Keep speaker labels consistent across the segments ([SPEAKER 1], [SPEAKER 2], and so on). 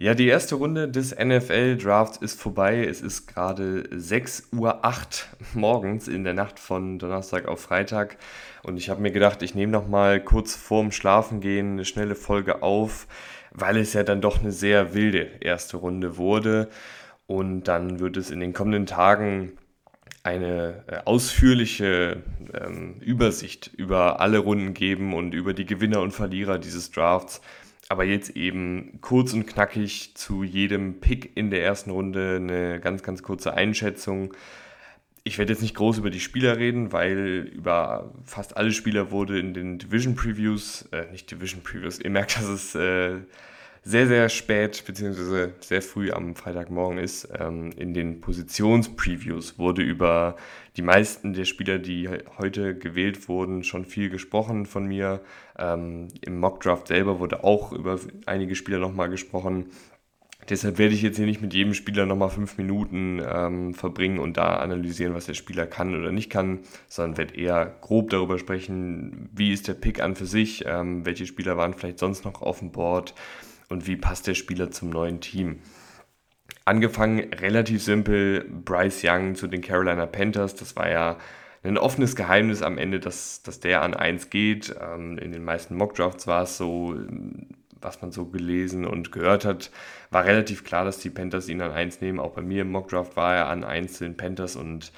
[SPEAKER 1] Ja, die erste Runde des NFL Drafts ist vorbei. Es ist gerade 6.08 Uhr morgens in der Nacht von Donnerstag auf Freitag. Und ich habe mir gedacht, ich nehme noch mal kurz vorm Schlafengehen eine schnelle Folge auf, weil es ja dann doch eine sehr wilde erste Runde wurde. Und dann wird es in den kommenden Tagen eine äh, ausführliche ähm, Übersicht über alle Runden geben und über die Gewinner und Verlierer dieses Drafts. Aber jetzt eben kurz und knackig zu jedem Pick in der ersten Runde eine ganz, ganz kurze Einschätzung. Ich werde jetzt nicht groß über die Spieler reden, weil über fast alle Spieler wurde in den Division Previews, äh, nicht Division Previews, ihr merkt, dass es äh, sehr, sehr spät beziehungsweise sehr früh am Freitagmorgen ist. Ähm, in den Positionspreviews wurde über die meisten der Spieler, die heute gewählt wurden, schon viel gesprochen von mir. Ähm, Im Mockdraft selber wurde auch über einige Spieler nochmal gesprochen. Deshalb werde ich jetzt hier nicht mit jedem Spieler nochmal fünf Minuten ähm, verbringen und da analysieren, was der Spieler kann oder nicht kann, sondern werde eher grob darüber sprechen, wie ist der Pick an für sich, ähm, welche Spieler waren vielleicht sonst noch auf dem Board, und wie passt der Spieler zum neuen Team. Angefangen relativ simpel, Bryce Young zu den Carolina Panthers, das war ja ein offenes Geheimnis am Ende, dass, dass der an 1 geht. Ähm, in den meisten Mockdrafts war es so, was man so gelesen und gehört hat, war relativ klar, dass die Panthers ihn an 1 nehmen. Auch bei mir im Mockdraft war er an 1 zu den Panthers und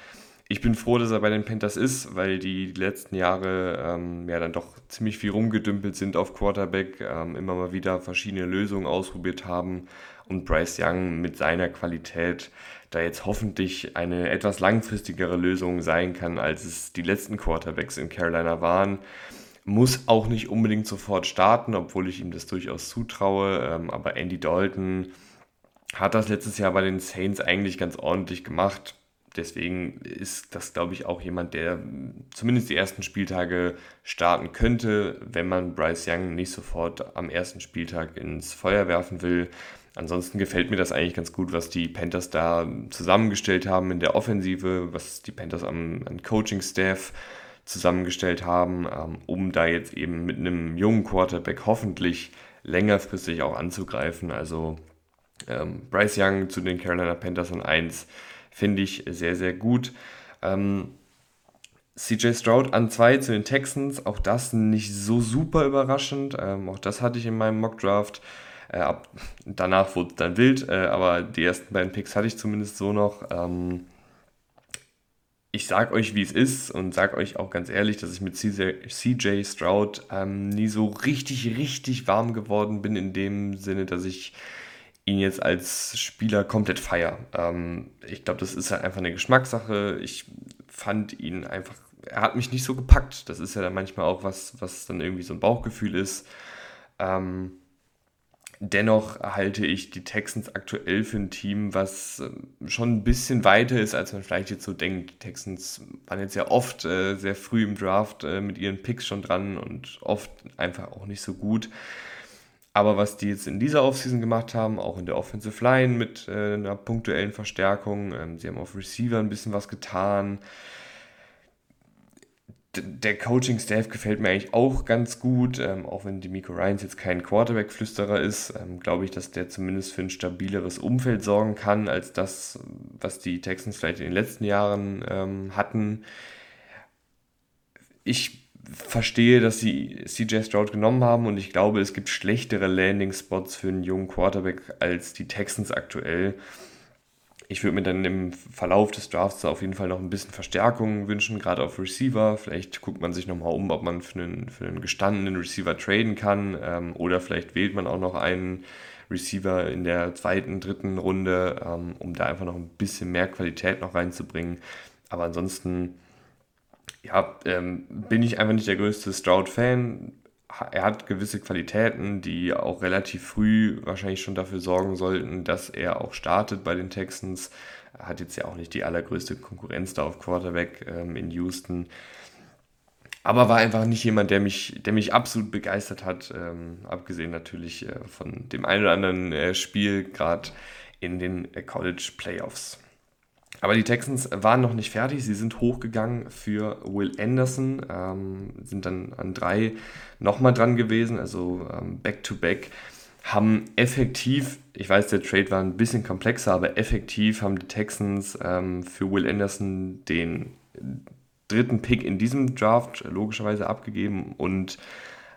[SPEAKER 1] ich bin froh, dass er bei den Panthers ist, weil die, letzten Jahre ähm, ja dann doch ziemlich viel rumgedümpelt sind auf Quarterback, ähm, immer mal wieder verschiedene Lösungen ausprobiert haben und Bryce Young mit seiner Qualität da jetzt hoffentlich eine etwas langfristigere Lösung sein kann, als es die letzten Quarterbacks in Carolina waren. Muss auch nicht unbedingt sofort starten, obwohl ich ihm das durchaus zutraue, ähm, aber Andy Dalton hat das letztes Jahr bei den Saints eigentlich ganz ordentlich gemacht deswegen ist das, glaube ich, auch jemand, der zumindest die ersten Spieltage starten könnte, wenn man Bryce Young nicht sofort am ersten Spieltag ins Feuer werfen will. Ansonsten gefällt mir das eigentlich ganz gut, was die Panthers da zusammengestellt haben in der Offensive, was die Panthers am, am Coaching-Staff zusammengestellt haben, ähm, um da jetzt eben mit einem jungen Quarterback hoffentlich längerfristig auch anzugreifen. Also ähm, Bryce Young zu den Carolina Panthers an 1 finde ich sehr, sehr gut. Ähm, CJ Stroud an 2 zu den Texans, auch das nicht so super überraschend. Ähm, auch das hatte ich in meinem Mockdraft. Äh, ab, danach wurde es dann wild, äh, aber die ersten beiden Picks hatte ich zumindest so noch. Ähm, ich sag euch, wie es ist und sag euch auch ganz ehrlich, dass ich mit CJ, Stroud ähm, nie so richtig, richtig warm geworden bin, in dem Sinne, dass ich ihn jetzt als Spieler komplett feier. Ähm, ich glaube, das ist halt einfach eine Geschmackssache. Ich fand ihn einfach, er hat mich nicht so gepackt. Das ist ja dann manchmal auch was, was dann irgendwie so ein Bauchgefühl ist. Ähm, dennoch halte ich die Texans aktuell für ein Team, was ähm, schon ein bisschen weiter ist, als man vielleicht jetzt so denkt. Die Texans waren jetzt ja oft äh, sehr früh im Draft äh, mit ihren Picks schon dran und oft einfach auch nicht so gut. Aber was die jetzt in dieser Offseason gemacht haben, auch in der Offensive Line mit äh, einer punktuellen Verstärkung, ähm, sie haben auf Receiver ein bisschen was getan. D der Coaching-Staff gefällt mir eigentlich auch ganz gut, ähm, auch wenn Demico Ryans jetzt kein Quarterback-Flüsterer ist, ähm, glaube ich, dass der zumindest für ein stabileres Umfeld sorgen kann, als das, was die Texans vielleicht in den letzten Jahren ähm, hatten. Ich verstehe, dass sie CJ Stroud genommen haben und ich glaube, es gibt schlechtere Landing-Spots für einen jungen Quarterback als die Texans aktuell. Ich würde mir dann im Verlauf des Drafts auf jeden Fall noch ein bisschen Verstärkung wünschen, gerade auf Receiver. Vielleicht guckt man sich nochmal um, ob man für einen, für einen gestandenen Receiver traden kann ähm, oder vielleicht wählt man auch noch einen Receiver in der zweiten, dritten Runde, ähm, um da einfach noch ein bisschen mehr Qualität noch reinzubringen. Aber ansonsten ja, ähm, bin ich einfach nicht der größte Stroud-Fan. Er hat gewisse Qualitäten, die auch relativ früh wahrscheinlich schon dafür sorgen sollten, dass er auch startet bei den Texans. Er hat jetzt ja auch nicht die allergrößte Konkurrenz da auf Quarterback ähm, in Houston. aber war einfach nicht jemand, der mich, der mich absolut begeistert hat, ähm, abgesehen natürlich äh, von dem einen oder anderen äh, Spiel, gerade in den äh, College Playoffs. Aber die Texans waren noch nicht fertig. Sie sind hochgegangen für Will Anderson, ähm, sind dann an drei nochmal dran gewesen, also ähm, back-to-back. -back, haben effektiv, ich weiß, der Trade war ein bisschen komplexer, aber effektiv haben die Texans ähm, für Will Anderson den dritten Pick in diesem Draft logischerweise abgegeben und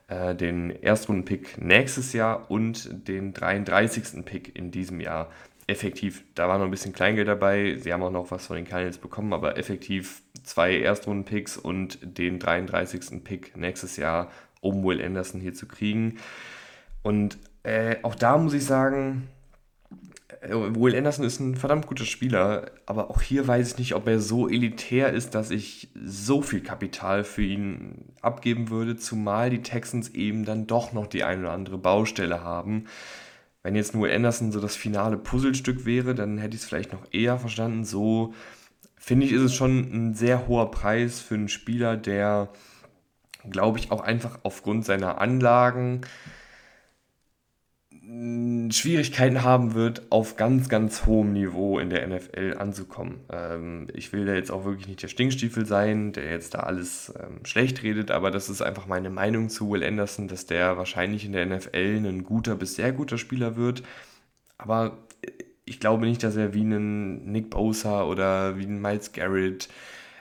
[SPEAKER 1] äh, den Erstrunden-Pick nächstes Jahr und den 33. Pick in diesem Jahr. Effektiv, da war noch ein bisschen Kleingeld dabei. Sie haben auch noch was von den Cardinals bekommen, aber effektiv zwei Erstrunden-Picks und den 33. Pick nächstes Jahr, um Will Anderson hier zu kriegen. Und äh, auch da muss ich sagen, äh, Will Anderson ist ein verdammt guter Spieler, aber auch hier weiß ich nicht, ob er so elitär ist, dass ich so viel Kapital für ihn abgeben würde, zumal die Texans eben dann doch noch die ein oder andere Baustelle haben. Wenn jetzt nur Anderson so das finale Puzzlestück wäre, dann hätte ich es vielleicht noch eher verstanden. So finde ich, ist es schon ein sehr hoher Preis für einen Spieler, der, glaube ich, auch einfach aufgrund seiner Anlagen Schwierigkeiten haben wird, auf ganz, ganz hohem Niveau in der NFL anzukommen. Ähm, ich will da jetzt auch wirklich nicht der Stinkstiefel sein, der jetzt da alles ähm, schlecht redet, aber das ist einfach meine Meinung zu Will Anderson, dass der wahrscheinlich in der NFL ein guter bis sehr guter Spieler wird. Aber ich glaube nicht, dass er wie ein Nick Bosa oder wie ein Miles Garrett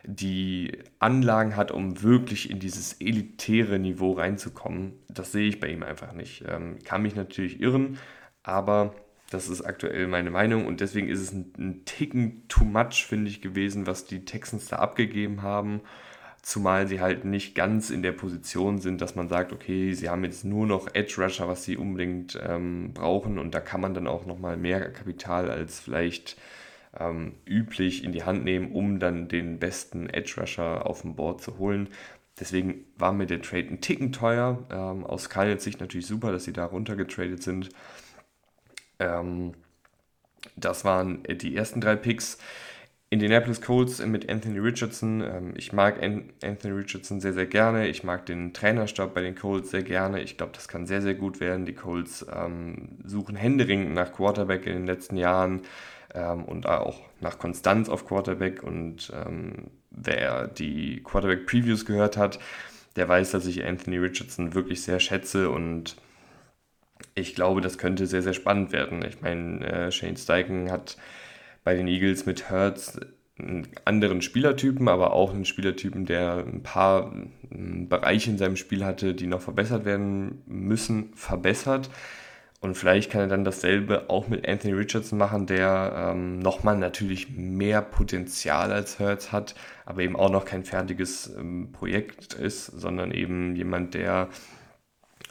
[SPEAKER 1] die Anlagen hat, um wirklich in dieses elitäre Niveau reinzukommen. Das sehe ich bei ihm einfach nicht. Ähm, kann mich natürlich irren, aber das ist aktuell meine Meinung und deswegen ist es ein, ein Ticken too much, finde ich, gewesen, was die Texans da abgegeben haben. Zumal sie halt nicht ganz in der Position sind, dass man sagt, okay, sie haben jetzt nur noch Edge Rusher, was sie unbedingt ähm, brauchen und da kann man dann auch nochmal mehr Kapital als vielleicht ähm, üblich in die Hand nehmen, um dann den besten Edge Rusher auf dem Board zu holen. Deswegen war mir der Trade ein Ticken teuer. Ähm, aus Cardinals Sicht natürlich super, dass sie da runtergetradet sind. Ähm, das waren die ersten drei Picks. Indianapolis Colts mit Anthony Richardson. Ähm, ich mag Anthony Richardson sehr, sehr gerne. Ich mag den Trainerstab bei den Colts sehr gerne. Ich glaube, das kann sehr, sehr gut werden. Die Colts ähm, suchen händeringend nach Quarterback in den letzten Jahren ähm, und auch nach Konstanz auf Quarterback. Und ähm, wer die Quarterback-Previews gehört hat, der weiß, dass ich Anthony Richardson wirklich sehr schätze und ich glaube, das könnte sehr, sehr spannend werden. Ich meine, äh, Shane Steichen hat bei den Eagles mit Hurts einen anderen Spielertypen, aber auch einen Spielertypen, der ein paar Bereiche in seinem Spiel hatte, die noch verbessert werden müssen, verbessert. Und vielleicht kann er dann dasselbe auch mit Anthony Richardson machen, der ähm, nochmal natürlich mehr Potenzial als Hertz hat, aber eben auch noch kein fertiges ähm, Projekt ist, sondern eben jemand, der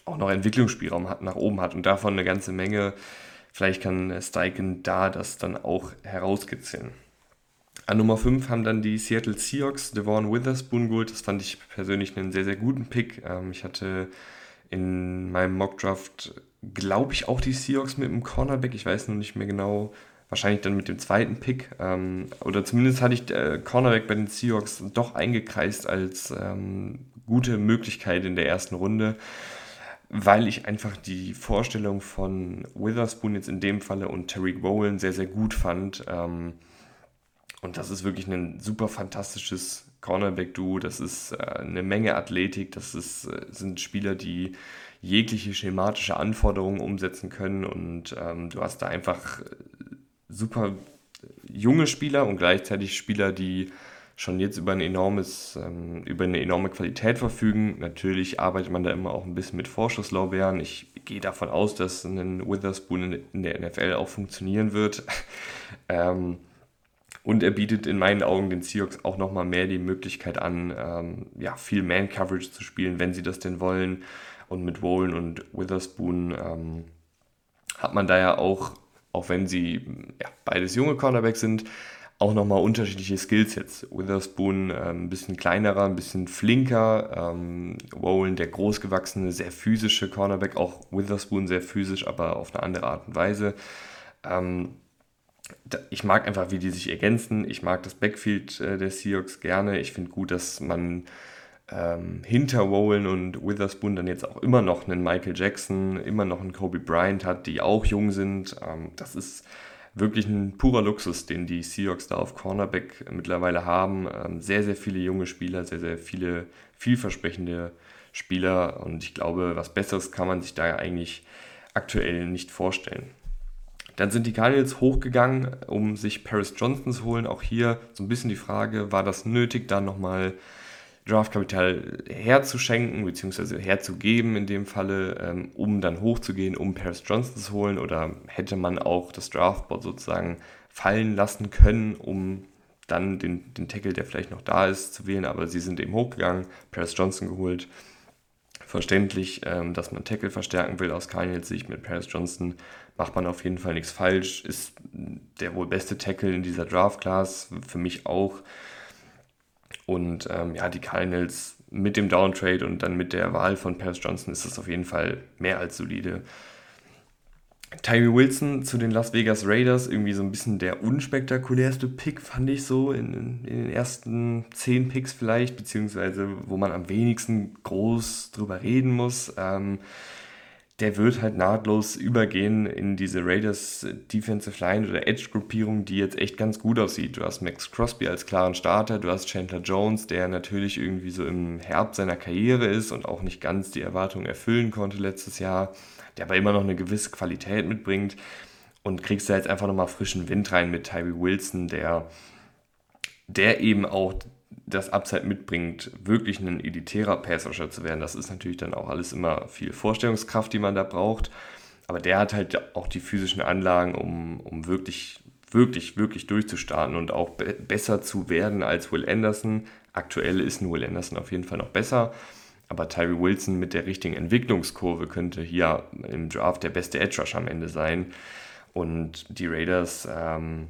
[SPEAKER 1] auch noch Entwicklungsspielraum hat, nach oben hat und davon eine ganze Menge. Vielleicht kann Steichen da das dann auch herauskitzeln. An Nummer 5 haben dann die Seattle Seahawks Devon Witherspoon geholt. Das fand ich persönlich einen sehr, sehr guten Pick. Ähm, ich hatte in meinem Mockdraft glaube ich, auch die Seahawks mit dem Cornerback. Ich weiß noch nicht mehr genau. Wahrscheinlich dann mit dem zweiten Pick. Ähm, oder zumindest hatte ich äh, Cornerback bei den Seahawks doch eingekreist als ähm, gute Möglichkeit in der ersten Runde, weil ich einfach die Vorstellung von Witherspoon jetzt in dem Falle und Tariq Bowen sehr, sehr gut fand. Ähm, und das ist wirklich ein super fantastisches Cornerback-Duo. Das ist äh, eine Menge Athletik. Das ist, äh, sind Spieler, die jegliche schematische Anforderungen umsetzen können und ähm, du hast da einfach äh, super junge Spieler und gleichzeitig Spieler, die schon jetzt über, ein enormes, ähm, über eine enorme Qualität verfügen. Natürlich arbeitet man da immer auch ein bisschen mit Vorschusslaubeeren. Ich gehe davon aus, dass ein Witherspoon in der NFL auch funktionieren wird. ähm, und er bietet in meinen Augen den Seahawks auch nochmal mehr die Möglichkeit an, ähm, ja, viel Man-Coverage zu spielen, wenn sie das denn wollen. Und mit Wallen und Witherspoon ähm, hat man da ja auch, auch wenn sie ja, beides junge Cornerbacks sind, auch nochmal unterschiedliche Skills Witherspoon äh, ein bisschen kleinerer, ein bisschen flinker. Ähm, Wallen, der großgewachsene, sehr physische Cornerback. Auch Witherspoon sehr physisch, aber auf eine andere Art und Weise. Ähm, ich mag einfach, wie die sich ergänzen. Ich mag das Backfield äh, der Seahawks gerne. Ich finde gut, dass man ähm, hinter Rowland und Witherspoon dann jetzt auch immer noch einen Michael Jackson, immer noch einen Kobe Bryant hat, die auch jung sind. Ähm, das ist wirklich ein purer Luxus, den die Seahawks da auf Cornerback mittlerweile haben. Ähm, sehr, sehr viele junge Spieler, sehr, sehr viele vielversprechende Spieler und ich glaube, was Besseres kann man sich da eigentlich aktuell nicht vorstellen. Dann sind die Cardinals hochgegangen, um sich Paris Johnson zu holen. Auch hier so ein bisschen die Frage, war das nötig, da nochmal Draftkapital herzuschenken, beziehungsweise herzugeben in dem Falle, ähm, um dann hochzugehen, um Paris Johnson zu holen? Oder hätte man auch das Draftboard sozusagen fallen lassen können, um dann den, den Tackle, der vielleicht noch da ist, zu wählen? Aber sie sind eben hochgegangen, Paris Johnson geholt. Verständlich, ähm, dass man Tackle verstärken will aus Cardinals Sicht mit Paris Johnson macht man auf jeden Fall nichts falsch, ist der wohl beste Tackle in dieser Draft-Class, für mich auch. Und ähm, ja, die Cardinals mit dem Downtrade und dann mit der Wahl von Paris Johnson ist das auf jeden Fall mehr als solide. Tyree Wilson zu den Las Vegas Raiders, irgendwie so ein bisschen der unspektakulärste Pick, fand ich so, in, in, den ersten zehn Picks vielleicht, beziehungsweise wo man am wenigsten groß drüber reden muss. Ähm, der wird halt nahtlos übergehen in diese Raiders Defensive Line oder Edge Gruppierung, die jetzt echt ganz gut aussieht. Du hast Max Crosby als klaren Starter, du hast Chandler Jones, der natürlich irgendwie so im Herbst seiner Karriere ist und auch nicht ganz die Erwartungen erfüllen konnte letztes Jahr, der aber immer noch eine gewisse Qualität mitbringt und kriegst da jetzt einfach nochmal frischen Wind rein mit Tyree Wilson, der der eben auch das Upside mitbringt, wirklich ein elitärer Passrusher zu werden. Das ist natürlich dann auch alles immer viel Vorstellungskraft, die man da braucht. Aber der hat halt auch die physischen Anlagen, um, um wirklich, wirklich, wirklich durchzustarten und auch be besser zu werden als Will Anderson. Aktuell ist ein Will Anderson auf jeden Fall noch besser. Aber Tyree Wilson mit der richtigen Entwicklungskurve könnte hier im Draft der beste Edge Rusher am Ende sein. Und die Raiders ähm,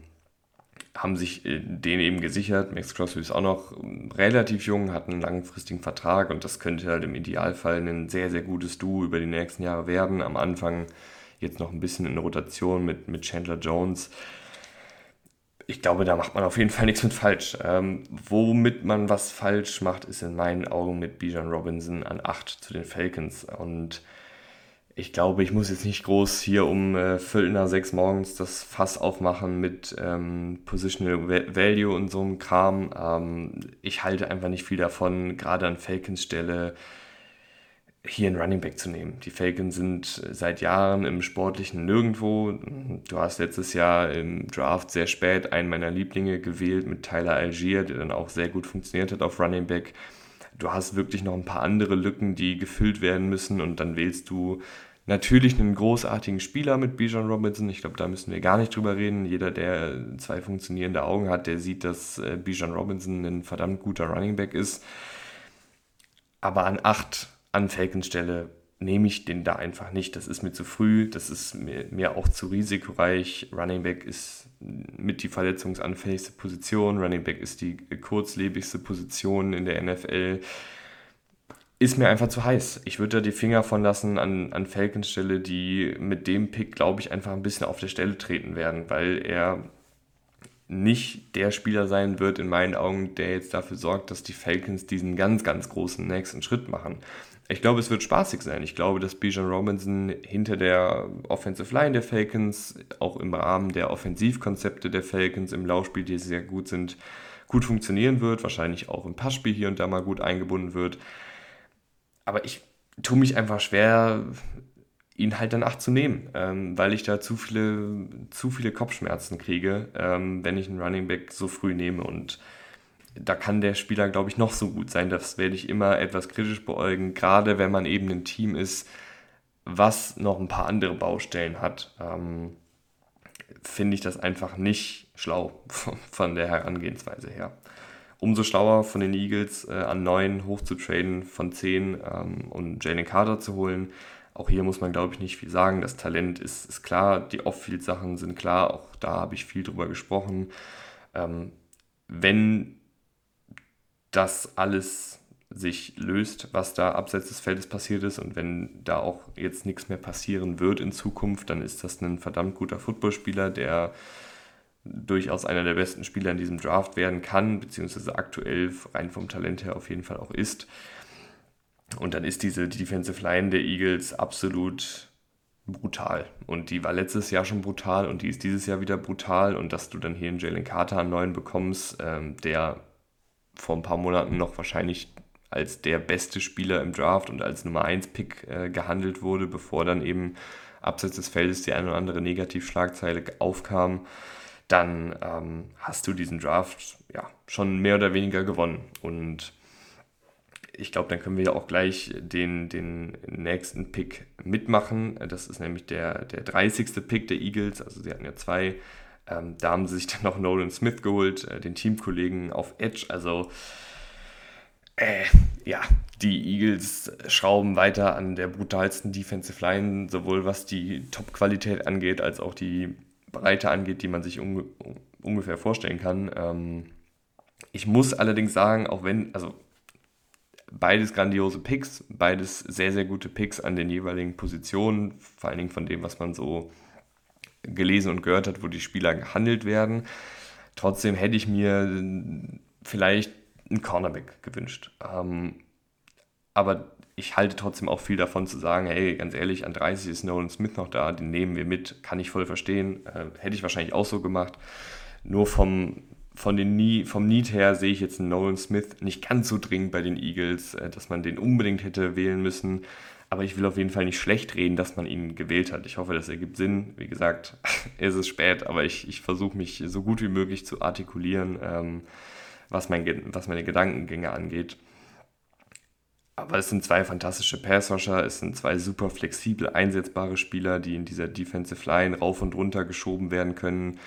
[SPEAKER 1] haben sich äh, den eben gesichert. Max Crosby ist auch noch relativ jung, hat einen langfristigen Vertrag und das könnte halt im Idealfall ein sehr, sehr gutes Duo über die nächsten Jahre werden. Am Anfang jetzt noch ein bisschen in Rotation mit, mit Chandler Jones. Ich glaube, da macht man auf jeden Fall nichts mit falsch. Ähm, womit man was falsch macht, ist in meinen Augen mit Bijan Robinson an 8 zu den Falcons. Und ich glaube, ich muss jetzt nicht groß hier um äh, Viertel nach sechs morgens das Fass aufmachen mit ähm, Positional Value und so einem Kram. Ähm, ich halte einfach nicht viel davon, gerade an Falcons Stelle hier einen Running Back zu nehmen. Die Falcons sind seit Jahren im sportlichen Nirgendwo. Du hast letztes Jahr im Draft sehr spät einen meiner Lieblinge gewählt mit Tyler Algier, der dann auch sehr gut funktioniert hat auf Running Back du hast wirklich noch ein paar andere Lücken, die gefüllt werden müssen und dann wählst du natürlich einen großartigen Spieler mit Bijan Robinson. Ich glaube, da müssen wir gar nicht drüber reden. Jeder, der zwei funktionierende Augen hat, der sieht, dass äh, Bijan Robinson ein verdammt guter Running Back ist. Aber an acht an Falcons Stelle nehme ich den da einfach nicht. Das ist mir zu früh, das ist mir, mir auch zu risikoreich. Running Back ist mit die verletzungsanfälligste Position. Running Back ist die kurzlebigste Position in der NFL. Ist mir einfach zu heiß. Ich würde da die Finger von lassen an, an Falcons Stelle, die mit dem Pick, glaube ich, einfach ein bisschen auf der Stelle treten werden, weil er nicht der Spieler sein wird, in meinen Augen, der jetzt dafür sorgt, dass die Falcons diesen ganz, ganz großen nächsten Schritt machen. Ich glaube, es wird spaßig sein. Ich glaube, dass Bijan Robinson hinter der Offensive Line der Falcons, auch im Rahmen der Offensivkonzepte der Falcons im Laufspiel, die sehr gut sind, gut funktionieren wird. Wahrscheinlich auch im Passspiel hier und da mal gut eingebunden wird. Aber ich tue mich einfach schwer, ihn halt dann acht zu nehmen, ähm, weil ich da zu viele, zu viele Kopfschmerzen kriege, ähm, wenn ich einen Running Back so früh nehme und da kann der Spieler, glaube ich, noch so gut sein. Das werde ich immer etwas kritisch beäugen, gerade wenn man eben ein Team ist, was noch ein paar andere Baustellen hat. Ähm, Finde ich das einfach nicht schlau von der Herangehensweise her. Umso schlauer von den Eagles äh, an 9 hochzutraden von 10 ähm, und Jalen Carter zu holen. Auch hier muss man, glaube ich, nicht viel sagen. Das Talent ist, ist klar, die Off-Field-Sachen sind klar, auch da habe ich viel drüber gesprochen. Ähm, wenn das alles sich löst, was da abseits des Feldes passiert ist. Und wenn da auch jetzt nichts mehr passieren wird in Zukunft, dann ist das ein verdammt guter Footballspieler, der durchaus einer der besten Spieler in diesem Draft werden kann, beziehungsweise aktuell rein vom Talent her auf jeden Fall auch ist. Und dann ist diese Defensive Line der Eagles absolut brutal. Und die war letztes Jahr schon brutal und die ist dieses Jahr wieder brutal. Und dass du dann hier einen Jalen Carter einen neuen bekommst, ähm, der vor ein paar Monaten noch wahrscheinlich als der beste Spieler im Draft und als Nummer 1 Pick äh, gehandelt wurde, bevor dann eben abseits des Feldes die eine oder andere Negativschlagzeile aufkam, dann ähm, hast du diesen Draft ja schon mehr oder weniger gewonnen. Und ich glaube, dann können wir ja auch gleich den, den nächsten Pick mitmachen. Das ist nämlich der, der 30. Pick der Eagles. Also sie hatten ja zwei. Ähm, da haben sie sich dann noch Nolan Smith geholt, äh, den Teamkollegen auf Edge. Also äh, ja, die Eagles schrauben weiter an der brutalsten Defensive Line, sowohl was die Top-Qualität angeht, als auch die Breite angeht, die man sich unge ungefähr vorstellen kann. Ähm, ich muss allerdings sagen, auch wenn, also beides grandiose Picks, beides sehr, sehr gute Picks an den jeweiligen Positionen, vor allen Dingen von dem, was man so gelesen und gehört hat, wo die Spieler gehandelt werden. Trotzdem hätte ich mir vielleicht einen Cornerback gewünscht. Ähm, aber ich halte trotzdem auch viel davon zu sagen, hey, ganz ehrlich, an 30 ist Nolan Smith noch da, den nehmen wir mit, kann ich voll verstehen. Äh, hätte ich wahrscheinlich auch so gemacht. Nur vom, von den Nie, vom Need her sehe ich jetzt einen Nolan Smith nicht ganz so dringend bei den Eagles, äh, dass man den unbedingt hätte wählen müssen. Aber ich will auf jeden Fall nicht schlecht reden, dass man ihn gewählt hat. Ich hoffe, das ergibt Sinn. Wie gesagt, es ist spät, aber ich, ich versuche mich so gut wie möglich zu artikulieren, ähm, was, mein, was meine Gedankengänge angeht. Aber es sind zwei fantastische Passwasher, es sind zwei super flexibel einsetzbare Spieler, die in dieser Defensive Line rauf und runter geschoben werden können.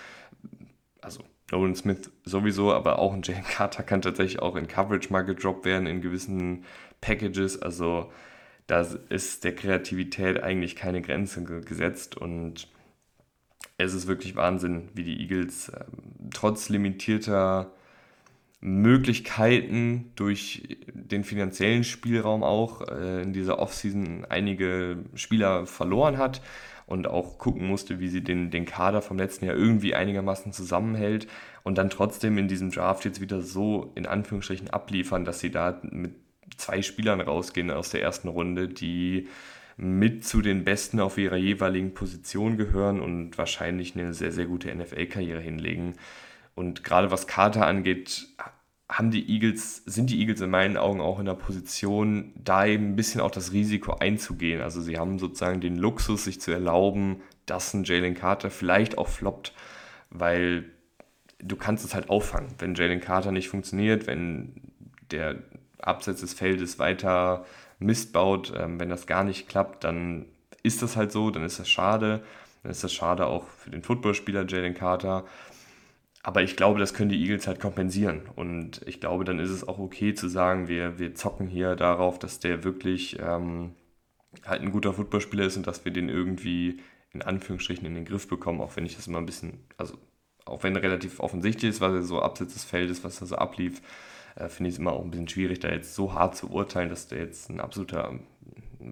[SPEAKER 1] Also Nolan Smith sowieso, aber auch ein Jalen Carter kann tatsächlich auch in Coverage mal gedroppt werden in gewissen Packages. Also da ist der Kreativität eigentlich keine Grenze gesetzt und es ist wirklich Wahnsinn, wie die Eagles äh, trotz limitierter Möglichkeiten durch den finanziellen Spielraum auch äh, in dieser Offseason einige Spieler verloren hat und auch gucken musste, wie sie den, den Kader vom letzten Jahr irgendwie einigermaßen zusammenhält und dann trotzdem in diesem Draft jetzt wieder so in Anführungsstrichen abliefern, dass sie da mit zwei Spielern rausgehen aus der ersten Runde, die mit zu den Besten auf ihrer jeweiligen Position gehören und wahrscheinlich eine sehr, sehr gute NFL-Karriere hinlegen. Und gerade was Carter angeht, haben die Eagles, sind die Eagles in meinen Augen auch in der Position, da eben ein bisschen auch das Risiko einzugehen. Also sie haben sozusagen den Luxus, sich zu erlauben, dass ein Jalen Carter vielleicht auch floppt, weil du kannst es halt auffangen. Wenn Jalen Carter nicht funktioniert, wenn der Abseits des Feldes weiter Mist baut, ähm, wenn das gar nicht klappt, dann ist das halt so, dann ist das schade. Dann ist das schade auch für den Footballspieler Jalen Carter. Aber ich glaube, das können die Eagles halt kompensieren. Und ich glaube, dann ist es auch okay zu sagen, wir, wir zocken hier darauf, dass der wirklich ähm, halt ein guter Footballspieler ist und dass wir den irgendwie in Anführungsstrichen in den Griff bekommen, auch wenn ich das immer ein bisschen, also auch wenn relativ offensichtlich ist, was er so abseits des Feldes, was er so ablief, äh, finde ich es immer auch ein bisschen schwierig, da jetzt so hart zu urteilen, dass der jetzt ein absoluter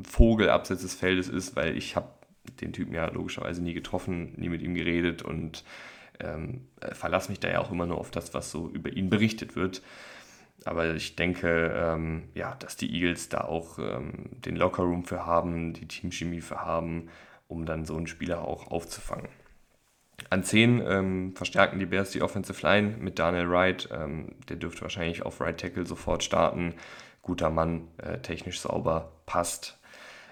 [SPEAKER 1] Vogel abseits des Feldes ist, weil ich habe den Typen ja logischerweise nie getroffen, nie mit ihm geredet und ähm, äh, verlasse mich da ja auch immer nur auf das, was so über ihn berichtet wird. Aber ich denke, ähm, ja, dass die Eagles da auch ähm, den Lockerroom für haben, die Teamchemie für haben, um dann so einen Spieler auch aufzufangen. An 10 ähm, verstärken die Bears die Offensive Line mit Daniel Wright. Ähm, der dürfte wahrscheinlich auf Right Tackle sofort starten. Guter Mann, äh, technisch sauber, passt.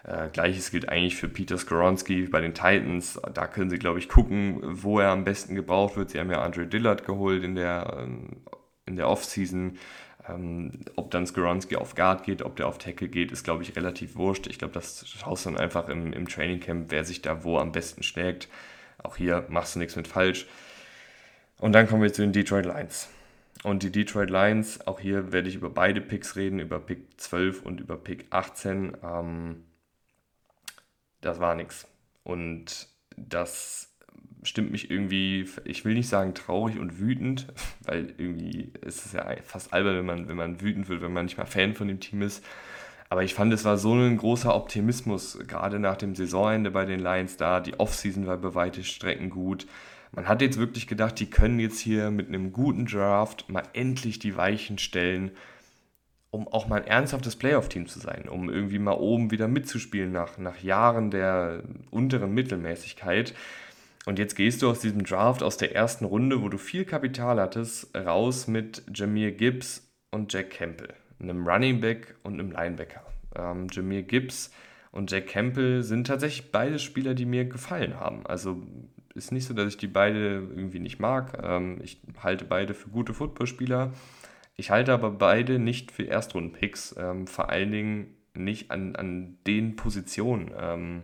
[SPEAKER 1] Äh, Gleiches gilt eigentlich für Peter Skoronski bei den Titans. Da können sie, glaube ich, gucken, wo er am besten gebraucht wird. Sie haben ja Andre Dillard geholt in der, ähm, der Offseason. Ähm, ob dann Skoronski auf Guard geht, ob der auf Tackle geht, ist, glaube ich, relativ wurscht. Ich glaube, das schaust dann einfach im, im Training Camp, wer sich da wo am besten schlägt. Auch hier machst du nichts mit falsch. Und dann kommen wir zu den Detroit Lions. Und die Detroit Lions, auch hier werde ich über beide Picks reden, über Pick 12 und über Pick 18. Ähm, das war nichts. Und das stimmt mich irgendwie, ich will nicht sagen traurig und wütend, weil irgendwie ist es ja fast albern, wenn man, wenn man wütend wird, wenn man nicht mal Fan von dem Team ist. Aber ich fand, es war so ein großer Optimismus, gerade nach dem Saisonende bei den Lions da. Die Offseason war bei weite Strecken gut. Man hat jetzt wirklich gedacht, die können jetzt hier mit einem guten Draft mal endlich die Weichen stellen, um auch mal ein ernsthaftes Playoff-Team zu sein, um irgendwie mal oben wieder mitzuspielen nach, nach Jahren der unteren Mittelmäßigkeit. Und jetzt gehst du aus diesem Draft, aus der ersten Runde, wo du viel Kapital hattest, raus mit Jameer Gibbs und Jack Campbell, einem Running Back und einem Linebacker. Ähm, Jameer Gibbs und Jack Campbell sind tatsächlich beide Spieler, die mir gefallen haben. Also ist nicht so, dass ich die beide irgendwie nicht mag. Ähm, ich halte beide für gute Footballspieler. Ich halte aber beide nicht für Erstrunden-Picks, ähm, vor allen Dingen nicht an, an den Positionen. Ähm,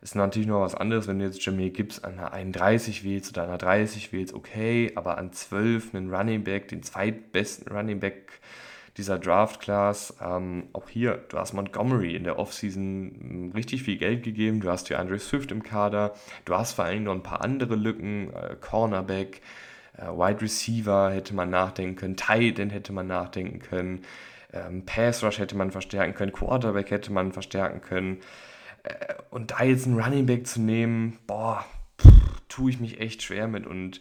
[SPEAKER 1] ist natürlich noch was anderes, wenn du jetzt Jameer Gibbs an einer 31 wählst oder einer 30 wählst, okay, aber an 12 einen Running Back, den zweitbesten Running Back dieser Draft Class, ähm, auch hier, du hast Montgomery in der Offseason hm, richtig viel Geld gegeben, du hast hier Andre Swift im Kader, du hast vor allem noch ein paar andere Lücken, äh, Cornerback, äh, Wide Receiver hätte man nachdenken können, Tight End hätte man nachdenken können, ähm, Pass Rush hätte man verstärken können, Quarterback hätte man verstärken können. Äh, und da jetzt einen Running Back zu nehmen, boah, tue ich mich echt schwer mit. Und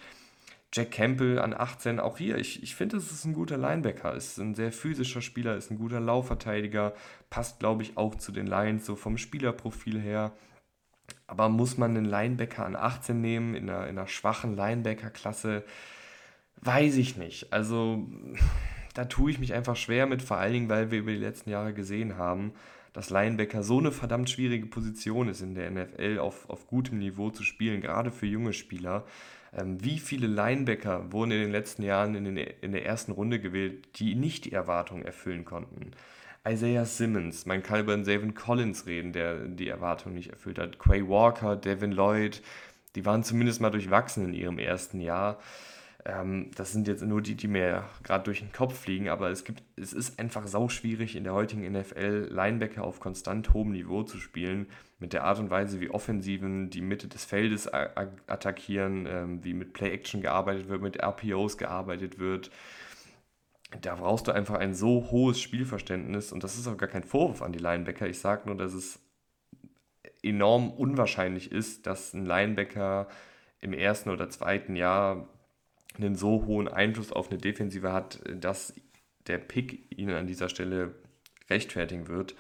[SPEAKER 1] Jack Campbell an 18, auch hier, ich, ich finde, es ist ein guter Linebacker, ist ein sehr physischer Spieler, ist ein guter Laufverteidiger, passt, glaube ich, auch zu den Lions, so vom Spielerprofil her. Aber muss man einen Linebacker an 18 nehmen, in einer, in einer schwachen Linebacker-Klasse? Weiß ich nicht. Also, da tue ich mich einfach schwer mit, vor allen Dingen, weil wir über die letzten Jahre gesehen haben, dass Linebacker so eine verdammt schwierige Position ist in der NFL auf, auf gutem Niveau zu spielen, gerade für junge Spieler. Ähm, wie viele Linebacker wurden in den letzten Jahren in, den, in der ersten Runde gewählt, die nicht die Erwartungen erfüllen konnten? Isaiah Simmons, man kann über einen Savin Collins reden, der die Erwartungen nicht erfüllt hat. Quay Walker, Devin Lloyd, die waren zumindest mal durchwachsen in ihrem ersten Jahr. Ähm, das sind jetzt nur die, die mir gerade durch den Kopf fliegen, aber es gibt, es ist einfach sauschwierig in der heutigen NFL Linebacker auf konstant hohem Niveau zu spielen, mit der Art und Weise, wie Offensiven die Mitte des Feldes attackieren, ähm, wie mit Play-Action gearbeitet wird, mit RPOs gearbeitet wird. Da brauchst du einfach ein so hohes Spielverständnis und das ist auch gar kein Vorwurf an die Linebacker. Ich sage nur, dass es enorm unwahrscheinlich ist, dass ein Linebacker im ersten oder zweiten Jahr einen so hohen Einfluss auf eine Defensive hat, dass der Pick ihn an dieser Stelle rechtfertigen wird.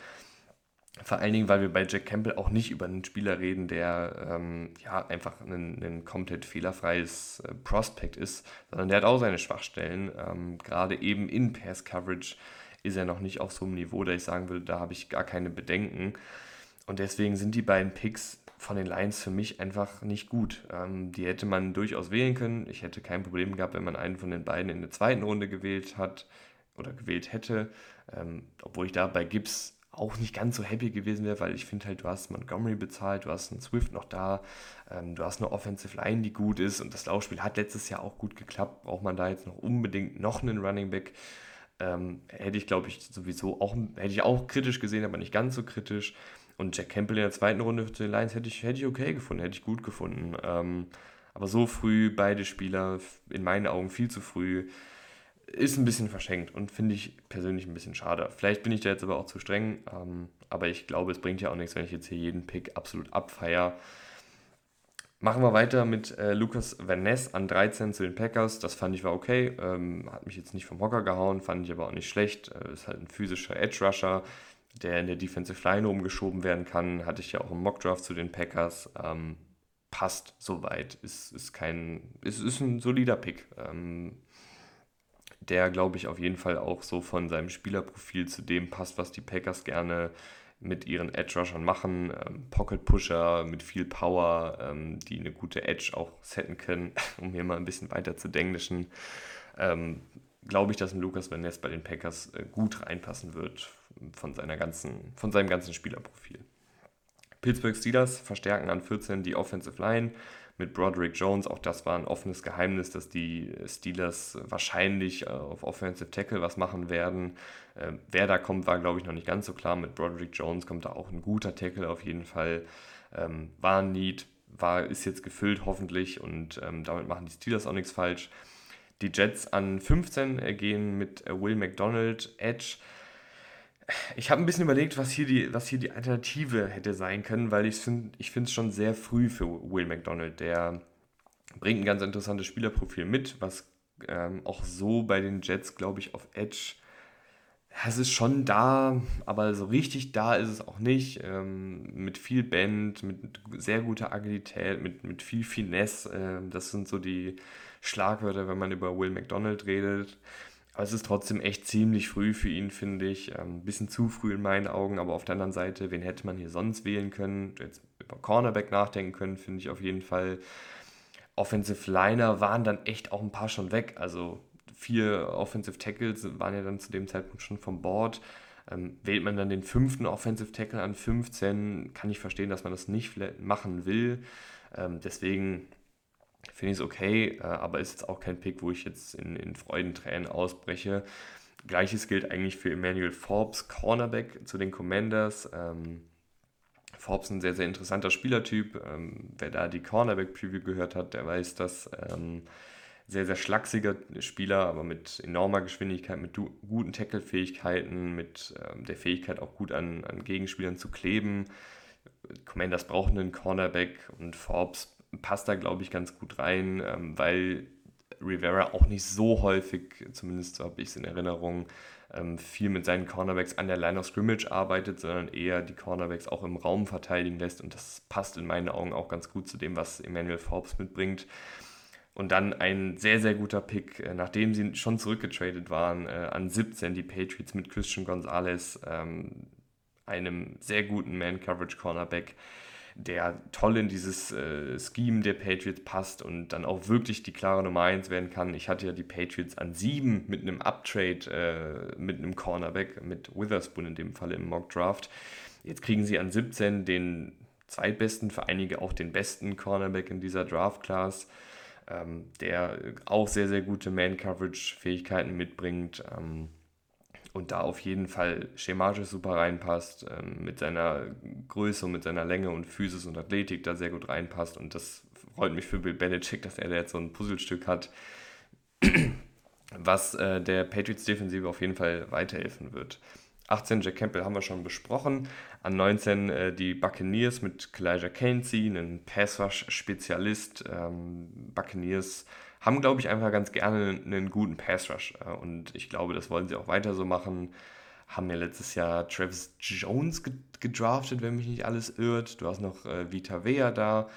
[SPEAKER 1] Vor allen Dingen, weil wir bei Jack Campbell auch nicht über einen Spieler reden, der ähm, ja einfach ein, ein komplett fehlerfreies äh, Prospect ist, sondern der hat auch seine Schwachstellen. Ähm, Gerade eben in Pass Coverage ist er noch nicht auf so einem Niveau, da ich sagen würde, da habe ich gar keine Bedenken. Und deswegen sind die beiden Picks von den Lions für mich einfach nicht gut. Ähm, die hätte man durchaus wählen können. Ich hätte kein Problem gehabt, wenn man einen von den beiden in der zweiten Runde gewählt hat oder gewählt hätte. Ähm, obwohl ich da bei Gibbs auch nicht ganz so happy gewesen wäre, weil ich finde halt, du hast Montgomery bezahlt, du hast einen Swift noch da, ähm, du hast eine Offensive Line, die gut ist und das Laufspiel hat letztes Jahr auch gut geklappt. Braucht man da jetzt noch unbedingt noch einen Running Back? Ähm, hätte ich, glaube ich, sowieso auch, hätte ich auch kritisch gesehen, aber nicht ganz so kritisch. Und Jack Campbell in der zweiten Runde zu den Lions hätte ich, hätte ich okay gefunden, hätte ich gut gefunden. Ähm, aber so früh, beide Spieler, in meinen Augen viel zu früh, ist ein bisschen verschenkt und finde ich persönlich ein bisschen schade. Vielleicht bin ich da jetzt aber auch zu streng, ähm, aber ich glaube, es bringt ja auch nichts, wenn ich jetzt hier jeden Pick absolut abfeier. Machen wir weiter mit äh, Lucas Van Ness an 13 zu den Packers. Das fand ich war okay. Ähm, hat mich jetzt nicht vom Hocker gehauen, fand ich aber auch nicht schlecht. Äh, ist halt ein physischer Edge Rusher der in der Defensive Line umgeschoben werden kann. Hatte ich ja auch im Mockdraft zu den Packers. Ähm, passt soweit. Ist, ist kein, ist, ist ein solider Pick. Ähm, der, glaube ich, auf jeden Fall auch so von seinem Spielerprofil zu dem passt, was die Packers gerne mit ihren Edge-Rushern machen. Ähm, Pocket-Pusher mit viel Power, ähm, die eine gute Edge auch setten können, um hier mal ein bisschen weiter zu denglischen. Ähm, glaube ich, dass ein Lukas Van Ness bei den Packers äh, gut reinpassen wird von, seiner ganzen, von seinem ganzen Spielerprofil. Pittsburgh Steelers verstärken an 14 die Offensive Line mit Broderick Jones. Auch das war ein offenes Geheimnis, dass die Steelers wahrscheinlich äh, auf Offensive Tackle was machen werden. Äh, wer da kommt, war glaube ich noch nicht ganz so klar. Mit Broderick Jones kommt da auch ein guter Tackle auf jeden Fall. Ähm, war ein Need, war, ist jetzt gefüllt hoffentlich und ähm, damit machen die Steelers auch nichts falsch. Die Jets an 15 gehen mit Will McDonald, Edge ich habe ein bisschen überlegt, was hier, die, was hier die Alternative hätte sein können, weil ich finde ich es schon sehr früh für Will McDonald, der bringt ein ganz interessantes Spielerprofil mit, was ähm, auch so bei den Jets, glaube ich, auf Edge es ist schon da, aber so richtig da ist es auch nicht. Ähm, mit viel Band, mit sehr guter Agilität, mit, mit viel Finesse. Äh, das sind so die Schlagwörter, wenn man über Will McDonald redet. Aber es ist trotzdem echt ziemlich früh für ihn, finde ich. Ein ähm, bisschen zu früh in meinen Augen, aber auf der anderen Seite, wen hätte man hier sonst wählen können? Jetzt über Cornerback nachdenken können, finde ich auf jeden Fall. Offensive Liner waren dann echt auch ein paar schon weg. Also vier Offensive Tackles waren ja dann zu dem Zeitpunkt schon vom Board. Ähm, wählt man dann den fünften Offensive Tackle an 15, kann ich verstehen, dass man das nicht machen will. Ähm, deswegen finde ich es okay, äh, aber ist jetzt auch kein Pick, wo ich jetzt in, in Freudentränen ausbreche. Gleiches gilt eigentlich für Emmanuel Forbes, Cornerback zu den Commanders. Ähm, Forbes ein sehr, sehr interessanter Spielertyp. Ähm, wer da die Cornerback-Preview gehört hat, der weiß, dass ähm, sehr, sehr schlachsiger Spieler, aber mit enormer Geschwindigkeit, mit guten Tackle-Fähigkeiten, mit ähm, der Fähigkeit auch gut an, an Gegenspielern zu kleben. Commanders brauchen einen Cornerback und Forbes passt da, glaube ich, ganz gut rein, ähm, weil Rivera auch nicht so häufig, zumindest so habe ich es in Erinnerung, ähm, viel mit seinen Cornerbacks an der Line of Scrimmage arbeitet, sondern eher die Cornerbacks auch im Raum verteidigen lässt und das passt in meinen Augen auch ganz gut zu dem, was Emmanuel Forbes mitbringt. Und dann ein sehr, sehr guter Pick, äh, nachdem sie schon zurückgetradet waren, äh, an 17 die Patriots mit Christian Gonzalez, ähm, einem sehr guten Man-Coverage-Cornerback, der toll in dieses äh, Scheme der Patriots passt und dann auch wirklich die klare Nummer 1 werden kann. Ich hatte ja die Patriots an 7 mit einem Uptrade, äh, mit einem Cornerback, mit Witherspoon in dem Fall im Mock Draft. Jetzt kriegen sie an 17 den zweitbesten, für einige auch den besten Cornerback in dieser Draft-Class ähm, der auch sehr, sehr gute Man-Coverage-Fähigkeiten mitbringt ähm, und da auf jeden Fall schematisch super reinpasst, ähm, mit seiner Größe und mit seiner Länge und Physis und Athletik da sehr gut reinpasst und das freut mich für Bill Belichick, dass er da jetzt so ein Puzzlestück hat, was äh, der Patriots-Defensive auf jeden Fall weiterhelfen wird. 18 Jack Campbell haben wir schon besprochen. An 19 äh, die Buccaneers mit Kalijah Kainsey, einen Pass-Rush-Spezialist. Ähm, Buccaneers haben, glaube ich, einfach ganz gerne einen guten Pass-Rush. Äh, und ich glaube, das wollen sie auch weiter so machen. Haben ja letztes Jahr Travis Jones gedraftet, wenn mich nicht alles irrt. Du hast noch äh, Vita Vea da.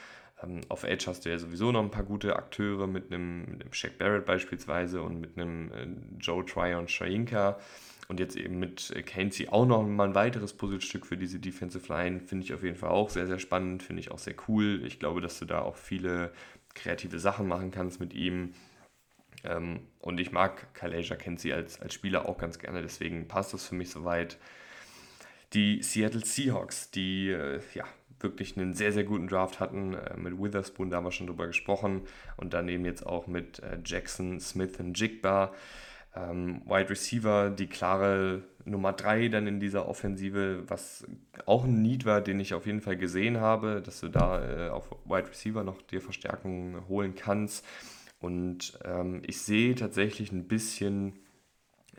[SPEAKER 1] Ähm, auf Edge hast du ja sowieso noch ein paar gute Akteure mit einem, mit einem Shaq Barrett beispielsweise und mit einem äh, Joe Tryon Shainka. Und jetzt eben mit Keynesy auch noch mal ein weiteres Puzzlestück für diese Defensive Line. Finde ich auf jeden Fall auch sehr, sehr spannend. Finde ich auch sehr cool. Ich glaube, dass du da auch viele kreative Sachen machen kannst mit ihm. Ähm, und ich mag Kaleja Kenzie als, als Spieler auch ganz gerne. Deswegen passt das für mich soweit. Die Seattle Seahawks, die äh, ja, wirklich einen sehr, sehr guten Draft hatten. Äh, mit Witherspoon, da haben wir schon drüber gesprochen. Und daneben jetzt auch mit äh, Jackson, Smith und Jigba. Ähm, Wide Receiver, die klare Nummer 3 dann in dieser Offensive, was auch ein Need war, den ich auf jeden Fall gesehen habe, dass du da äh, auf Wide Receiver noch dir Verstärkung holen kannst. Und ähm, ich sehe tatsächlich ein bisschen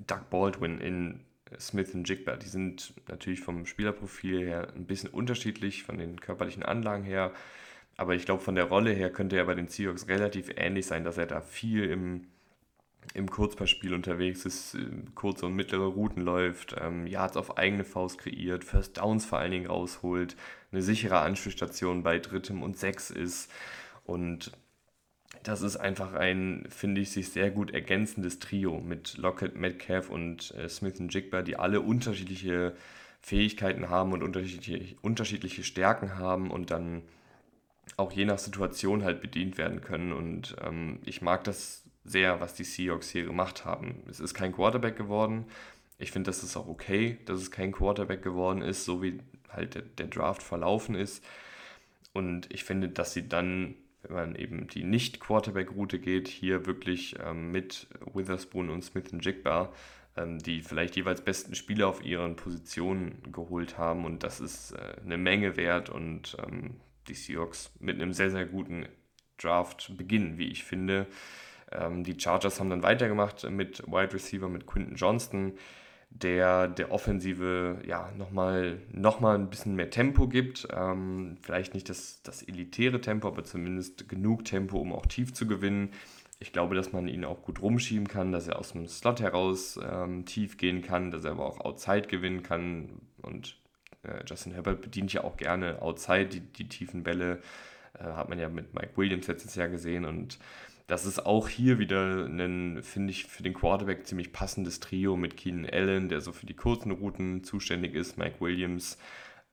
[SPEAKER 1] Doug Baldwin in Smith und Jigba. Die sind natürlich vom Spielerprofil her ein bisschen unterschiedlich, von den körperlichen Anlagen her. Aber ich glaube, von der Rolle her könnte er bei den Seahawks relativ ähnlich sein, dass er da viel im im Kurzpassspiel unterwegs ist, äh, kurze und mittlere Routen läuft, ähm, Yards auf eigene Faust kreiert, First Downs vor allen Dingen rausholt, eine sichere Anschlussstation bei drittem und sechs ist und das ist einfach ein, finde ich, sich sehr gut ergänzendes Trio mit Lockett, Metcalf und äh, Smith und Jigba, die alle unterschiedliche Fähigkeiten haben und unterschiedliche, unterschiedliche Stärken haben und dann auch je nach Situation halt bedient werden können. Und ähm, ich mag das sehr, was die Seahawks hier gemacht haben. Es ist kein Quarterback geworden. Ich finde, das ist auch okay, dass es kein Quarterback geworden ist, so wie halt der, der Draft verlaufen ist. Und ich finde, dass sie dann, wenn man eben die Nicht-Quarterback-Route geht, hier wirklich ähm, mit Witherspoon und Smith und Jigba ähm, die vielleicht jeweils besten Spieler auf ihren Positionen geholt haben. Und das ist äh, eine Menge wert und ähm, die Seahawks mit einem sehr, sehr guten Draft beginnen, wie ich finde. Ähm, die Chargers haben dann weitergemacht mit Wide Receiver, mit Quinton Johnston, der der Offensive ja nochmal noch mal ein bisschen mehr Tempo gibt. Ähm, vielleicht nicht das, das elitäre Tempo, aber zumindest genug Tempo, um auch tief zu gewinnen. Ich glaube, dass man ihn auch gut rumschieben kann, dass er aus dem Slot heraus ähm, tief gehen kann, dass er aber auch Outside gewinnen kann. Und äh, Justin Herbert bedient ja auch gerne Outside die, die tiefen Bälle. Äh, hat man ja mit Mike Williams letztes Jahr gesehen. Und das ist auch hier wieder ein, finde ich, für den Quarterback ziemlich passendes Trio mit Keenan Allen, der so für die kurzen Routen zuständig ist, Mike Williams,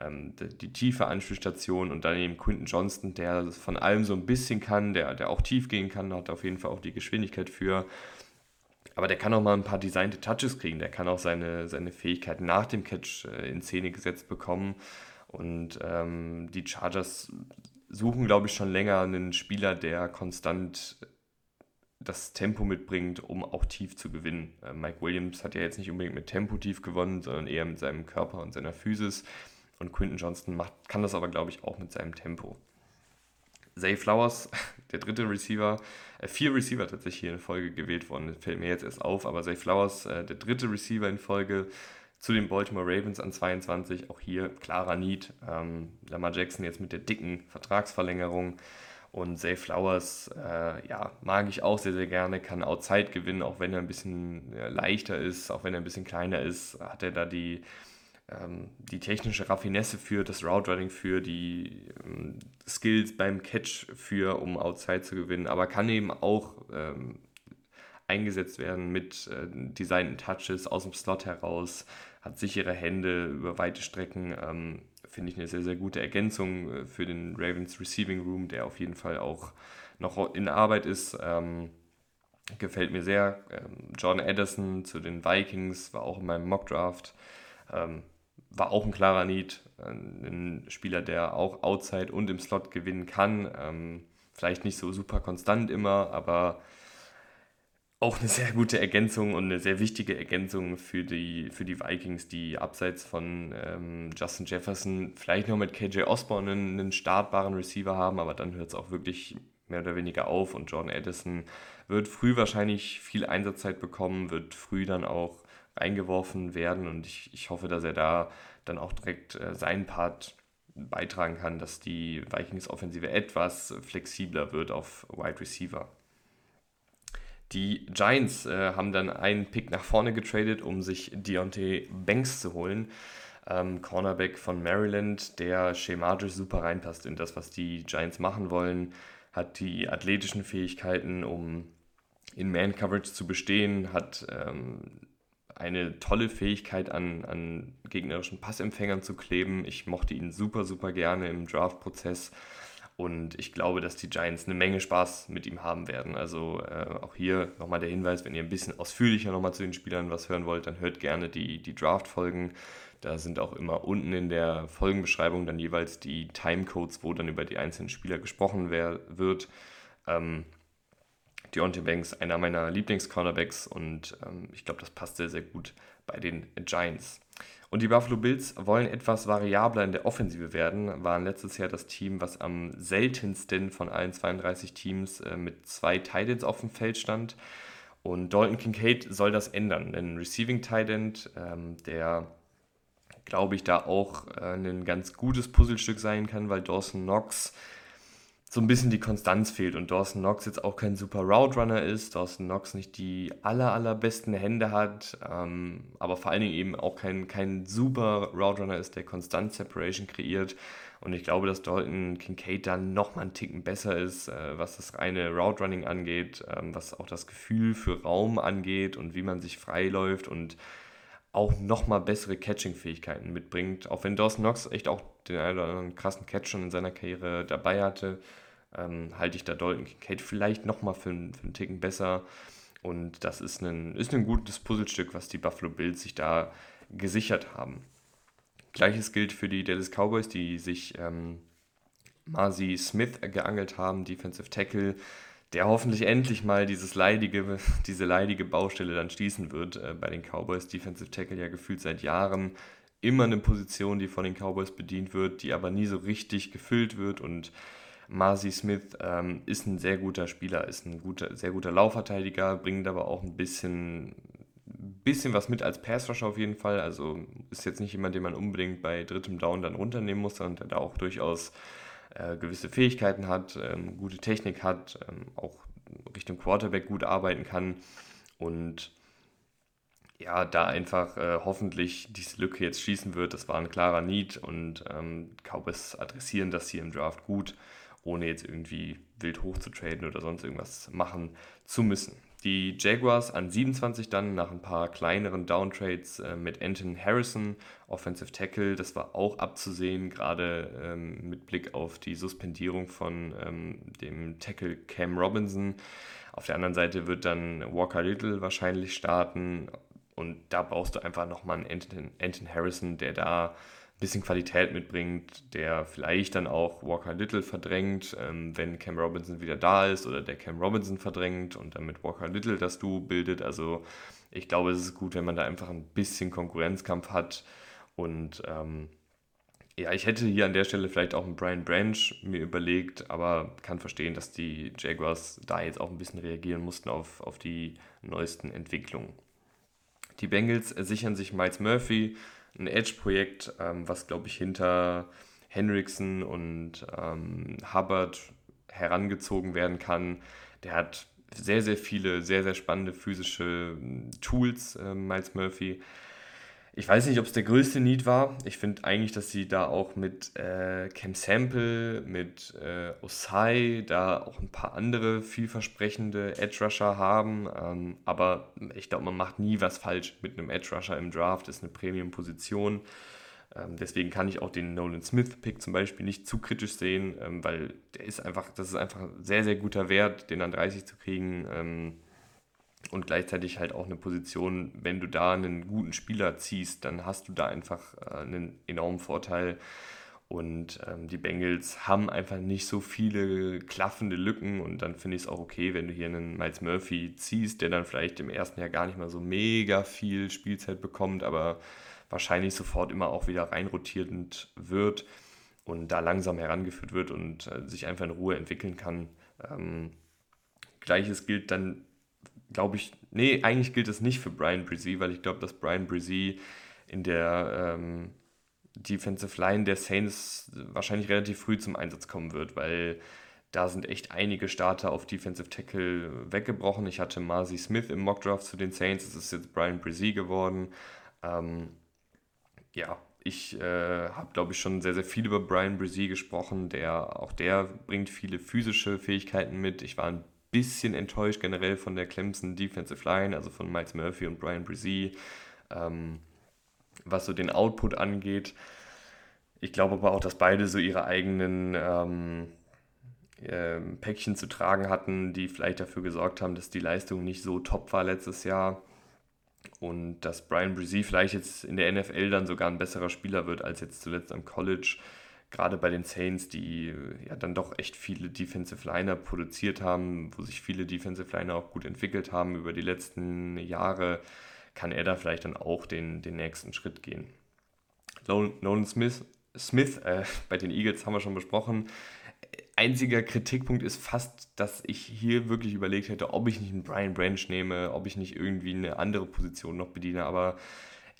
[SPEAKER 1] ähm, die, die, tiefe Anspielstation und dann eben Quinton Johnston, der von allem so ein bisschen kann, der, der auch tief gehen kann, hat auf jeden Fall auch die Geschwindigkeit für. Aber der kann auch mal ein paar designte Touches kriegen, der kann auch seine, seine Fähigkeiten nach dem Catch äh, in Szene gesetzt bekommen. Und ähm, die Chargers suchen, glaube ich, schon länger einen Spieler, der konstant das Tempo mitbringt, um auch tief zu gewinnen. Äh, Mike Williams hat ja jetzt nicht unbedingt mit Tempo tief gewonnen, sondern eher mit seinem Körper und seiner Physis. Und Quinton Johnston macht, kann das aber, glaube ich, auch mit seinem Tempo. Zay Flowers, der dritte Receiver, äh, vier Receiver tatsächlich hier in Folge gewählt worden, das fällt mir jetzt erst auf, aber Zay Flowers, äh, der dritte Receiver in Folge zu den Baltimore Ravens an 22, auch hier klarer Need. Ähm, Lamar Jackson jetzt mit der dicken Vertragsverlängerung und Zay Flowers, äh, ja, mag ich auch sehr, sehr gerne, kann Outside gewinnen, auch wenn er ein bisschen äh, leichter ist, auch wenn er ein bisschen kleiner ist, hat er da die, ähm, die technische Raffinesse für, das Route Running für, die ähm, Skills beim Catch für, um Outside zu gewinnen, aber kann eben auch ähm, eingesetzt werden mit äh, designten Touches aus dem Slot heraus, hat sichere Hände über weite Strecken, ähm, finde ich eine sehr, sehr gute Ergänzung äh, für den Ravens Receiving Room, der auf jeden Fall auch noch in Arbeit ist. Ähm, gefällt mir sehr. Ähm, Jordan Addison zu den Vikings war auch in meinem Mockdraft. Ähm, war auch ein klarer Need. Ein Spieler, der auch outside und im Slot gewinnen kann. Ähm, vielleicht nicht so super konstant immer, aber auch eine sehr gute Ergänzung und eine sehr wichtige Ergänzung für die, für die Vikings, die abseits von ähm, Justin Jefferson vielleicht noch mit KJ Osborne einen, einen startbaren Receiver haben, aber dann hört es auch wirklich mehr oder weniger auf und Jordan Addison wird früh wahrscheinlich viel Einsatzzeit bekommen, wird früh dann auch reingeworfen werden und ich, ich hoffe, dass er da dann auch direkt äh, seinen Part beitragen kann, dass die Vikings-Offensive etwas flexibler wird auf Wide Receiver. Die Giants äh, haben dann einen Pick nach vorne getradet, um sich Deontay Banks zu holen. Ähm, Cornerback von Maryland, der schematisch super reinpasst in das, was die Giants machen wollen, hat die athletischen Fähigkeiten, um in Man-Coverage zu bestehen, hat ähm, eine tolle Fähigkeit an, an gegnerischen Passempfängern zu kleben. Ich mochte ihn super, super gerne im Draft-Prozess. Und ich glaube, dass die Giants eine Menge Spaß mit ihm haben werden. Also äh, auch hier nochmal der Hinweis, wenn ihr ein bisschen ausführlicher nochmal zu den Spielern was hören wollt, dann hört gerne die, die Draft-Folgen. Da sind auch immer unten in der Folgenbeschreibung dann jeweils die Timecodes, wo dann über die einzelnen Spieler gesprochen wer wird. Ähm, Deontay Banks, einer meiner Lieblings-Cornerbacks und ähm, ich glaube, das passt sehr, sehr gut bei den Giants. Und die Buffalo Bills wollen etwas variabler in der Offensive werden, waren letztes Jahr das Team, was am seltensten von allen 32 Teams äh, mit zwei Titans auf dem Feld stand. Und Dalton Kincaid soll das ändern. Ein Receiving Titan, ähm, der glaube ich da auch äh, ein ganz gutes Puzzlestück sein kann, weil Dawson Knox so ein bisschen die Konstanz fehlt und Dawson Knox jetzt auch kein super Route Runner ist, Dawson Knox nicht die aller, allerbesten Hände hat, ähm, aber vor allen Dingen eben auch kein, kein super Route Runner ist, der konstant Separation kreiert. Und ich glaube, dass Dalton Kincaid dann nochmal einen Ticken besser ist, äh, was das reine Route Running angeht, ähm, was auch das Gefühl für Raum angeht und wie man sich freiläuft und auch nochmal bessere Catching-Fähigkeiten mitbringt. Auch wenn Dawson Knox echt auch den einen oder anderen krassen Catch schon in seiner Karriere dabei hatte, ähm, halte ich da Dalton Kincaid vielleicht nochmal für, für einen Ticken besser. Und das ist ein, ist ein gutes Puzzlestück, was die Buffalo Bills sich da gesichert haben. Gleiches gilt für die Dallas Cowboys, die sich ähm, Marcy Smith geangelt haben, Defensive Tackle, der hoffentlich endlich mal dieses leidige, diese leidige Baustelle dann schließen wird äh, bei den Cowboys. Defensive Tackle ja gefühlt seit Jahren immer eine Position, die von den Cowboys bedient wird, die aber nie so richtig gefüllt wird und Marcy Smith ähm, ist ein sehr guter Spieler, ist ein guter, sehr guter Laufverteidiger, bringt aber auch ein bisschen, bisschen was mit als Pass-Rusher auf jeden Fall. Also ist jetzt nicht jemand, den man unbedingt bei drittem Down dann runternehmen muss, sondern der da auch durchaus äh, gewisse Fähigkeiten hat, ähm, gute Technik hat, ähm, auch Richtung Quarterback gut arbeiten kann und ja, da einfach äh, hoffentlich diese Lücke jetzt schließen wird. Das war ein klarer Need und ähm, Cowboys adressieren das hier im Draft gut, ohne jetzt irgendwie wild hoch zu traden oder sonst irgendwas machen zu müssen. Die Jaguars an 27 dann nach ein paar kleineren Downtrades äh, mit Anton Harrison, Offensive Tackle. Das war auch abzusehen, gerade ähm, mit Blick auf die Suspendierung von ähm, dem Tackle Cam Robinson. Auf der anderen Seite wird dann Walker Little wahrscheinlich starten. Und da brauchst du einfach nochmal einen Anton, Anton Harrison, der da bisschen Qualität mitbringt, der vielleicht dann auch Walker Little verdrängt, ähm, wenn Cam Robinson wieder da ist oder der Cam Robinson verdrängt und damit Walker Little das Du bildet. Also ich glaube, es ist gut, wenn man da einfach ein bisschen Konkurrenzkampf hat. Und ähm, ja, ich hätte hier an der Stelle vielleicht auch einen Brian Branch mir überlegt, aber kann verstehen, dass die Jaguars da jetzt auch ein bisschen reagieren mussten auf, auf die neuesten Entwicklungen. Die Bengals sichern sich Miles Murphy, ein Edge-Projekt, ähm, was glaube ich hinter Hendrickson und ähm, Hubbard herangezogen werden kann. Der hat sehr, sehr viele, sehr, sehr spannende physische hm, Tools, äh, Miles Murphy. Ich weiß nicht, ob es der größte Need war. Ich finde eigentlich, dass sie da auch mit äh, Cam Sample, mit äh, Osai, da auch ein paar andere vielversprechende Edge Rusher haben. Ähm, aber ich glaube, man macht nie was falsch mit einem Edge Rusher im Draft. Das ist eine Premium-Position. Ähm, deswegen kann ich auch den Nolan Smith-Pick zum Beispiel nicht zu kritisch sehen, ähm, weil der ist einfach, das ist einfach ein sehr, sehr guter Wert, den an 30 zu kriegen. Und gleichzeitig halt auch eine Position, wenn du da einen guten Spieler ziehst, dann hast du da einfach äh, einen enormen Vorteil. Und ähm, die Bengals haben einfach nicht so viele klaffende Lücken und dann finde ich es auch okay, wenn du hier einen Miles Murphy ziehst, der dann vielleicht im ersten Jahr gar nicht mal so mega viel Spielzeit bekommt, aber wahrscheinlich sofort immer auch wieder reinrotierend wird und da langsam herangeführt wird und äh, sich einfach in Ruhe entwickeln kann. Ähm, Gleiches gilt dann glaube ich, nee, eigentlich gilt das nicht für Brian Brzee, weil ich glaube, dass Brian Brzee in der ähm, Defensive Line der Saints wahrscheinlich relativ früh zum Einsatz kommen wird, weil da sind echt einige Starter auf Defensive Tackle weggebrochen. Ich hatte Marcy Smith im Mockdraft zu den Saints, es ist jetzt Brian Brzee geworden. Ähm, ja, ich äh, habe, glaube ich, schon sehr, sehr viel über Brian Brzee gesprochen. Der, auch der bringt viele physische Fähigkeiten mit. Ich war ein bisschen enttäuscht generell von der Clemson Defensive Line, also von Miles Murphy und Brian Brzee, ähm, was so den Output angeht. Ich glaube aber auch, dass beide so ihre eigenen ähm, äh, Päckchen zu tragen hatten, die vielleicht dafür gesorgt haben, dass die Leistung nicht so top war letztes Jahr. Und dass Brian Brzee vielleicht jetzt in der NFL dann sogar ein besserer Spieler wird als jetzt zuletzt am College gerade bei den Saints, die ja dann doch echt viele Defensive Liner produziert haben, wo sich viele Defensive Liner auch gut entwickelt haben über die letzten Jahre, kann er da vielleicht dann auch den, den nächsten Schritt gehen. Nolan Smith, Smith äh, bei den Eagles haben wir schon besprochen. Einziger Kritikpunkt ist fast, dass ich hier wirklich überlegt hätte, ob ich nicht einen Brian Branch nehme, ob ich nicht irgendwie eine andere Position noch bediene, aber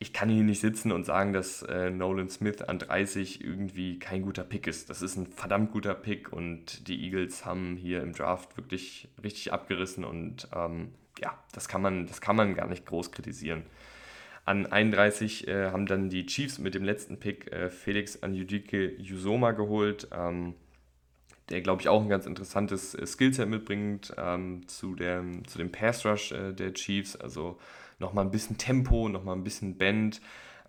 [SPEAKER 1] ich kann hier nicht sitzen und sagen, dass äh, Nolan Smith an 30 irgendwie kein guter Pick ist. Das ist ein verdammt guter Pick und die Eagles haben hier im Draft wirklich richtig abgerissen und ähm, ja, das kann, man, das kann man gar nicht groß kritisieren. An 31 äh, haben dann die Chiefs mit dem letzten Pick äh, Felix Anjudike Yusoma geholt, ähm, der, glaube ich, auch ein ganz interessantes äh, Skillset mitbringt ähm, zu, der, zu dem Pass Rush äh, der Chiefs. Also nochmal ein bisschen Tempo, nochmal ein bisschen Bend,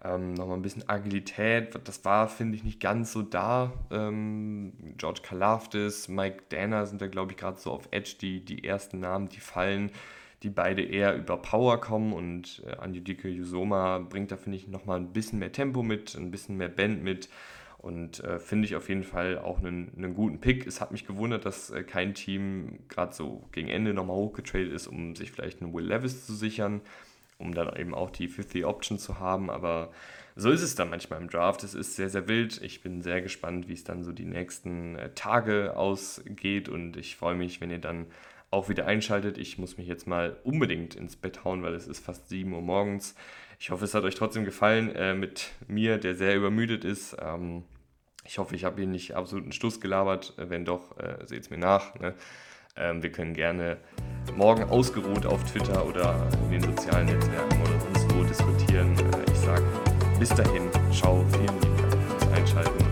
[SPEAKER 1] ähm, nochmal ein bisschen Agilität. Das war, finde ich, nicht ganz so da. Ähm, George Kalafdis, Mike Danner sind da, glaube ich, gerade so auf Edge die, die ersten Namen, die fallen, die beide eher über Power kommen und äh, Anjudike Yusoma bringt da, finde ich, nochmal ein bisschen mehr Tempo mit, ein bisschen mehr Bend mit. Und äh, finde ich auf jeden Fall auch einen, einen guten Pick. Es hat mich gewundert, dass äh, kein Team gerade so gegen Ende nochmal hochgetradet ist, um sich vielleicht einen Will Levis zu sichern um dann eben auch die 50 Option zu haben. Aber so ist es dann manchmal im Draft. Es ist sehr, sehr wild. Ich bin sehr gespannt, wie es dann so die nächsten äh, Tage ausgeht und ich freue mich, wenn ihr dann auch wieder einschaltet. Ich muss mich jetzt mal unbedingt ins Bett hauen, weil es ist fast 7 Uhr morgens. Ich hoffe, es hat euch trotzdem gefallen äh, mit mir, der sehr übermüdet ist. Ähm, ich hoffe, ich habe hier nicht absoluten Stuss gelabert. Äh, wenn doch, äh, seht es mir nach. Ne? Ähm, wir können gerne morgen ausgeruht auf Twitter oder in den sozialen Netzwerken oder sonst wo diskutieren. Äh, ich sage bis dahin, ciao, vielen lieben Dank fürs Einschalten.